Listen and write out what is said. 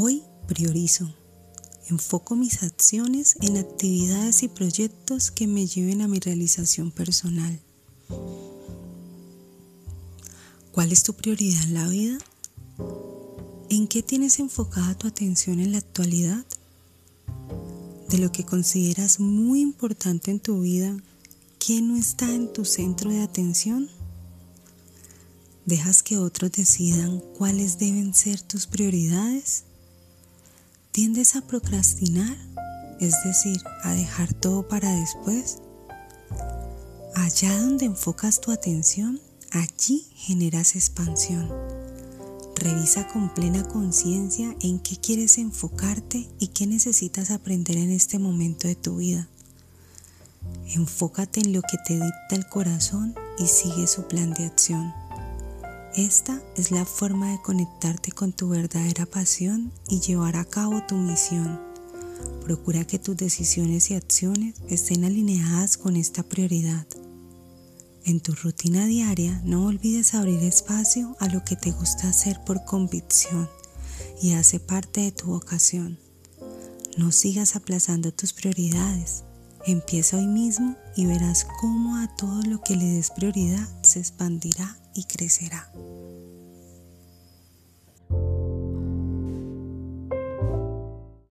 Hoy priorizo. Enfoco mis acciones en actividades y proyectos que me lleven a mi realización personal. ¿Cuál es tu prioridad en la vida? ¿En qué tienes enfocada tu atención en la actualidad? De lo que consideras muy importante en tu vida, ¿qué no está en tu centro de atención? ¿Dejas que otros decidan cuáles deben ser tus prioridades? ¿Tiendes a procrastinar? Es decir, a dejar todo para después. Allá donde enfocas tu atención, Allí generas expansión. Revisa con plena conciencia en qué quieres enfocarte y qué necesitas aprender en este momento de tu vida. Enfócate en lo que te dicta el corazón y sigue su plan de acción. Esta es la forma de conectarte con tu verdadera pasión y llevar a cabo tu misión. Procura que tus decisiones y acciones estén alineadas con esta prioridad. En tu rutina diaria no olvides abrir espacio a lo que te gusta hacer por convicción y hace parte de tu vocación. No sigas aplazando tus prioridades. Empieza hoy mismo y verás cómo a todo lo que le des prioridad se expandirá y crecerá.